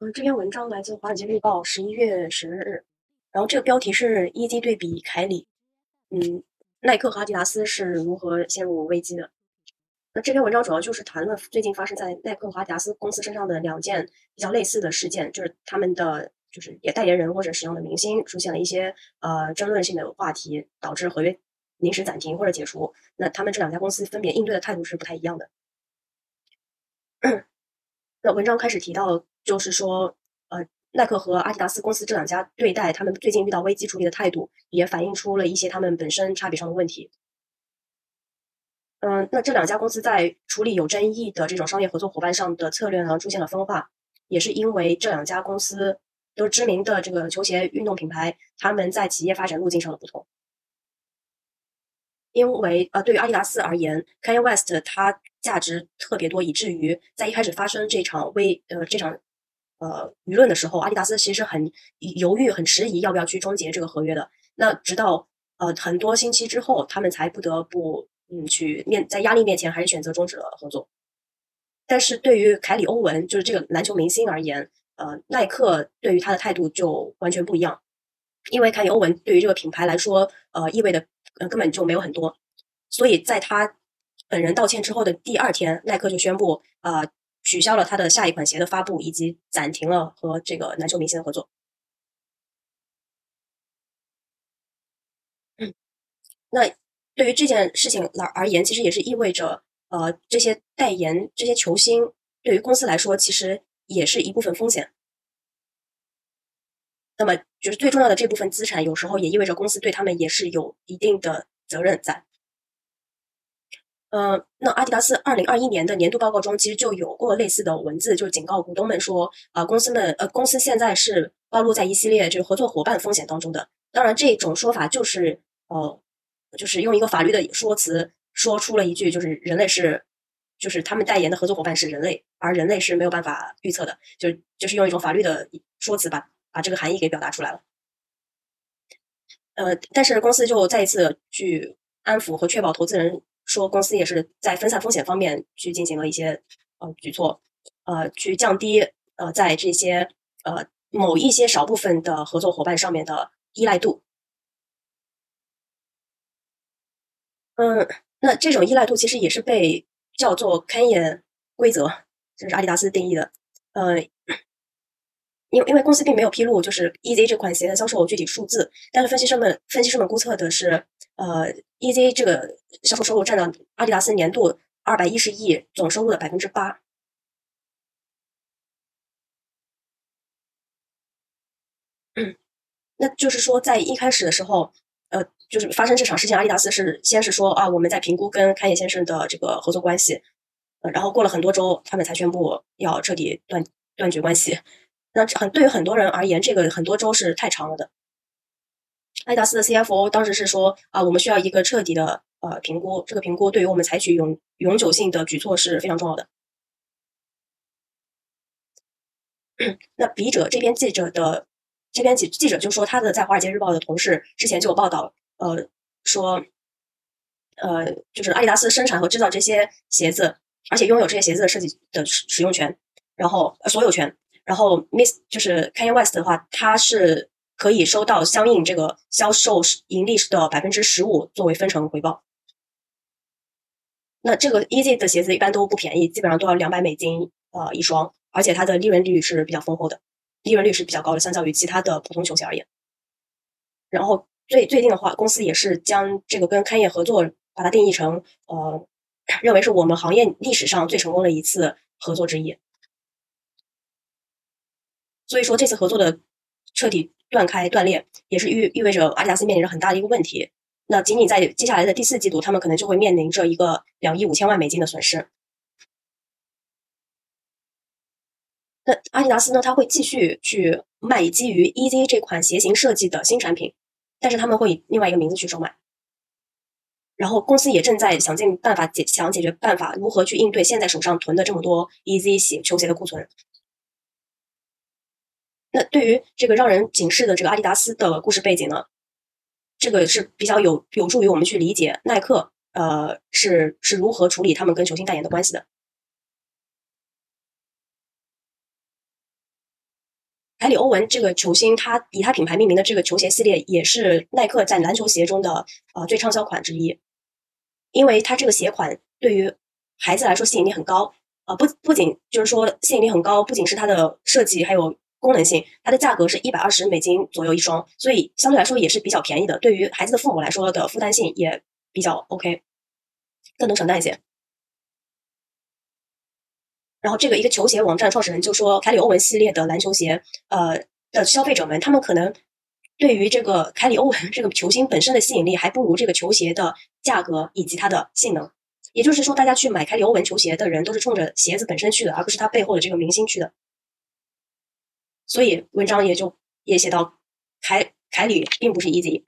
嗯，这篇文章来自《华尔街日报》十一月十日，然后这个标题是“一机对比凯里”，嗯，耐克和阿迪达斯是如何陷入危机的？那这篇文章主要就是谈论最近发生在耐克和阿迪达斯公司身上的两件比较类似的事件，就是他们的就是也代言人或者使用的明星出现了一些呃争论性的话题，导致合约临时暂停或者解除。那他们这两家公司分别应对的态度是不太一样的。那文章开始提到。就是说，呃，耐克和阿迪达斯公司这两家对待他们最近遇到危机处理的态度，也反映出了一些他们本身差别上的问题。嗯，那这两家公司在处理有争议的这种商业合作伙伴上的策略呢，出现了分化，也是因为这两家公司都知名的这个球鞋运动品牌，他们在企业发展路径上的不同。因为呃，对于阿迪达斯而言，Kanye West 他价值特别多，以至于在一开始发生这场危呃这场。呃，舆论的时候，阿迪达斯其实很犹豫、很迟疑，要不要去终结这个合约的。那直到呃很多星期之后，他们才不得不嗯去面在压力面前，还是选择终止了合作。但是对于凯里·欧文，就是这个篮球明星而言，呃，耐克对于他的态度就完全不一样。因为凯里·欧文对于这个品牌来说，呃，意味的呃根本就没有很多。所以在他本人道歉之后的第二天，耐克就宣布啊。取消了他的下一款鞋的发布，以及暂停了和这个篮球明星的合作。那对于这件事情而而言，其实也是意味着，呃，这些代言这些球星对于公司来说，其实也是一部分风险。那么，就是最重要的这部分资产，有时候也意味着公司对他们也是有一定的责任在。呃，那阿迪达斯二零二一年的年度报告中，其实就有过类似的文字，就是警告股东们说，啊，公司们，呃，公司现在是暴露在一系列就是合作伙伴风险当中的。当然，这种说法就是，呃，就是用一个法律的说辞说出了一句，就是人类是，就是他们代言的合作伙伴是人类，而人类是没有办法预测的，就就是用一种法律的说辞把把这个含义给表达出来了。呃，但是公司就再一次去安抚和确保投资人。说公司也是在分散风险方面去进行了一些呃举措，呃，去降低呃在这些呃某一些少部分的合作伙伴上面的依赖度。嗯，那这种依赖度其实也是被叫做 Kanye 规则，这是阿迪达斯定义的。呃，因为因为公司并没有披露就是 EZ 这款鞋的销售具体数字，但是分析师们分析师们估测的是。呃，EZ 这个销售收入占到阿迪达斯年度二百一十亿总收入的百分之八。嗯，那就是说，在一开始的时候，呃，就是发生这场事件，阿迪达斯是先是说啊，我们在评估跟开野先生的这个合作关系，呃，然后过了很多周，他们才宣布要彻底断断绝关系。那很对于很多人而言，这个很多周是太长了的。阿迪达斯的 CFO 当时是说啊，我们需要一个彻底的呃评估，这个评估对于我们采取永永久性的举措是非常重要的。那笔者这边记者的这边记记者就说，他的在华尔街日报的同事之前就有报道，呃，说，呃，就是阿迪达斯生产和制造这些鞋子，而且拥有这些鞋子的设计的使使用权，然后所有权，然后 Miss 就是 Kanye West 的话，他是。可以收到相应这个销售盈利的百分之十五作为分成回报。那这个 EZ 的鞋子一般都不便宜，基本上都要两百美金呃一双，而且它的利润率是比较丰厚的，利润率是比较高的，相较于其他的普通球鞋而言。然后最最近的话，公司也是将这个跟开业合作，把它定义成呃，认为是我们行业历史上最成功的一次合作之一。所以说这次合作的彻底。断开断裂，也是意意味着阿迪达斯面临着很大的一个问题。那仅仅在接下来的第四季度，他们可能就会面临着一个两亿五千万美金的损失。那阿迪达斯呢？他会继续去卖基于 EZ 这款鞋型设计的新产品，但是他们会以另外一个名字去售卖。然后公司也正在想尽办法解想解决办法，如何去应对现在手上囤的这么多 EZ 鞋球鞋的库存。那对于这个让人警示的这个阿迪达斯的故事背景呢，这个是比较有有助于我们去理解耐克呃是是如何处理他们跟球星代言的关系的。凯里欧文这个球星，他以他品牌命名的这个球鞋系列，也是耐克在篮球鞋中的呃最畅销款之一。因为它这个鞋款对于孩子来说吸引力很高，呃不不仅就是说吸引力很高，不仅是它的设计，还有功能性，它的价格是一百二十美金左右一双，所以相对来说也是比较便宜的。对于孩子的父母来说的负担性也比较 OK，更能承担一些。然后这个一个球鞋网站创始人就说，凯里欧文系列的篮球鞋，呃的消费者们，他们可能对于这个凯里欧文这个球星本身的吸引力，还不如这个球鞋的价格以及它的性能。也就是说，大家去买凯里欧文球鞋的人，都是冲着鞋子本身去的，而不是他背后的这个明星去的。所以文章也就也写到，凯凯里并不是 easy，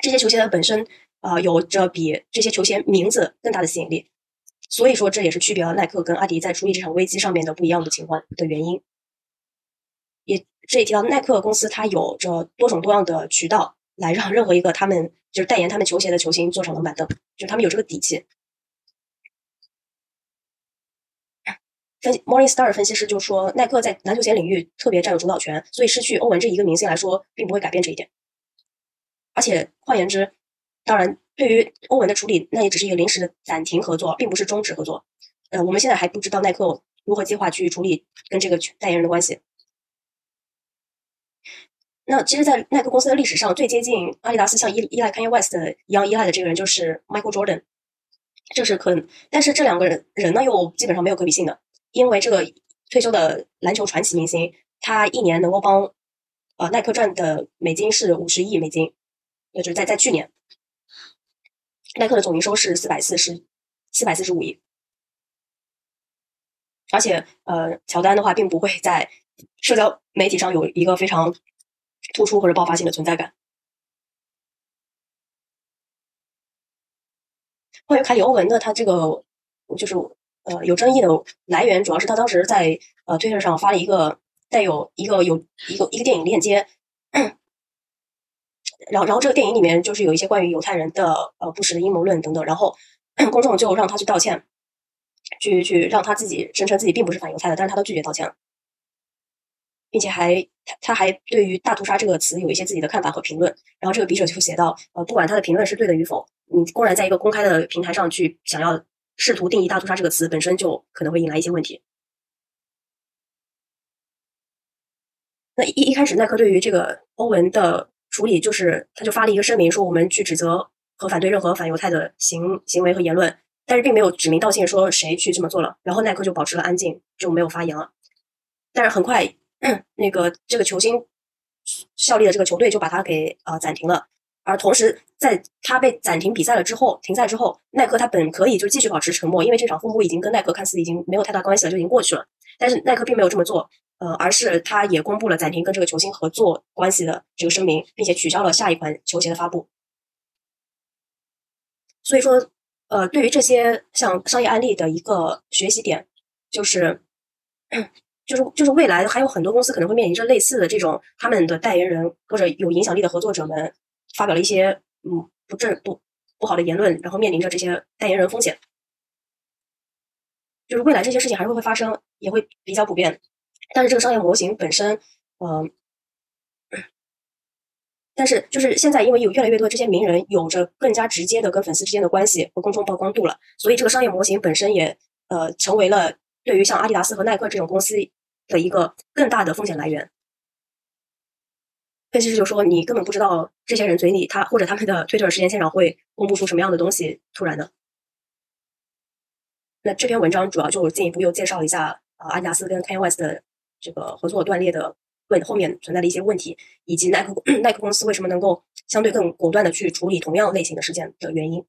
这些球鞋的本身，呃，有着比这些球鞋名字更大的吸引力。所以说，这也是区别了耐克跟阿迪在处理这场危机上面的不一样的情况的原因。也这也提到，耐克公司它有着多种多样的渠道来让任何一个他们就是代言他们球鞋的球星坐上冷板凳，就他们有这个底气。分析 Morningstar 分析师就说，耐克在篮球鞋领域特别占有主导权，所以失去欧文这一个明星来说，并不会改变这一点。而且换言之，当然。对于欧文的处理，那也只是一个临时的暂停合作，并不是终止合作。呃，我们现在还不知道耐克如何计划去处理跟这个代言人的关系。那其实，在耐克公司的历史上，最接近阿迪达斯像依依赖 Kanye West 一样依赖的这个人就是 Michael Jordan，这是可能，但是这两个人人呢又基本上没有可比性的，因为这个退休的篮球传奇明星，他一年能够帮呃耐克赚的美金是五十亿美金，也就是在在去年。耐克的总营收是四百四十四百四十五亿，而且呃，乔丹的话并不会在社交媒体上有一个非常突出或者爆发性的存在感。关于凯里欧文的他这个就是呃有争议的来源，主要是他当时在呃推特上发了一个带有一个有一个一个电影链接。然后，然后这个电影里面就是有一些关于犹太人的呃不实的阴谋论等等，然后公众就让他去道歉，去去让他自己声称自己并不是反犹太的，但是他都拒绝道歉了，并且还他他还对于大屠杀这个词有一些自己的看法和评论。然后这个笔者就写到，呃，不管他的评论是对的与否，你公然在一个公开的平台上去想要试图定义大屠杀这个词，本身就可能会引来一些问题。那一一开始，耐克对于这个欧文的。处理就是，他就发了一个声明，说我们去指责和反对任何反犹太的行行为和言论，但是并没有指名道姓说谁去这么做了。然后耐克就保持了安静，就没有发言了。但是很快，那个这个球星效力的这个球队就把他给呃暂停了。而同时，在他被暂停比赛了之后，停赛之后，耐克他本可以就继续保持沉默，因为这场风波已经跟耐克看似已经没有太大关系了，就已经过去了。但是耐克并没有这么做。呃，而是他也公布了暂停跟这个球星合作关系的这个声明，并且取消了下一款球鞋的发布。所以说，呃，对于这些像商业案例的一个学习点，就是，就是就是未来还有很多公司可能会面临着类似的这种他们的代言人或者有影响力的合作者们发表了一些嗯不正不不好的言论，然后面临着这些代言人风险。就是未来这些事情还是会发生，也会比较普遍。但是这个商业模型本身，嗯，但是就是现在，因为有越来越多的这些名人有着更加直接的跟粉丝之间的关系和公众曝光度了，所以这个商业模型本身也呃成为了对于像阿迪达斯和耐克这种公司的一个更大的风险来源。分析师就说，你根本不知道这些人嘴里他或者他们的推特时间线上会公布出什么样的东西，突然的。那这篇文章主要就进一步又介绍了一下啊阿迪达斯跟 Kanye West 的。这个合作断裂的问后面存在的一些问题，以及耐克 耐克公司为什么能够相对更果断的去处理同样类型的事件的原因。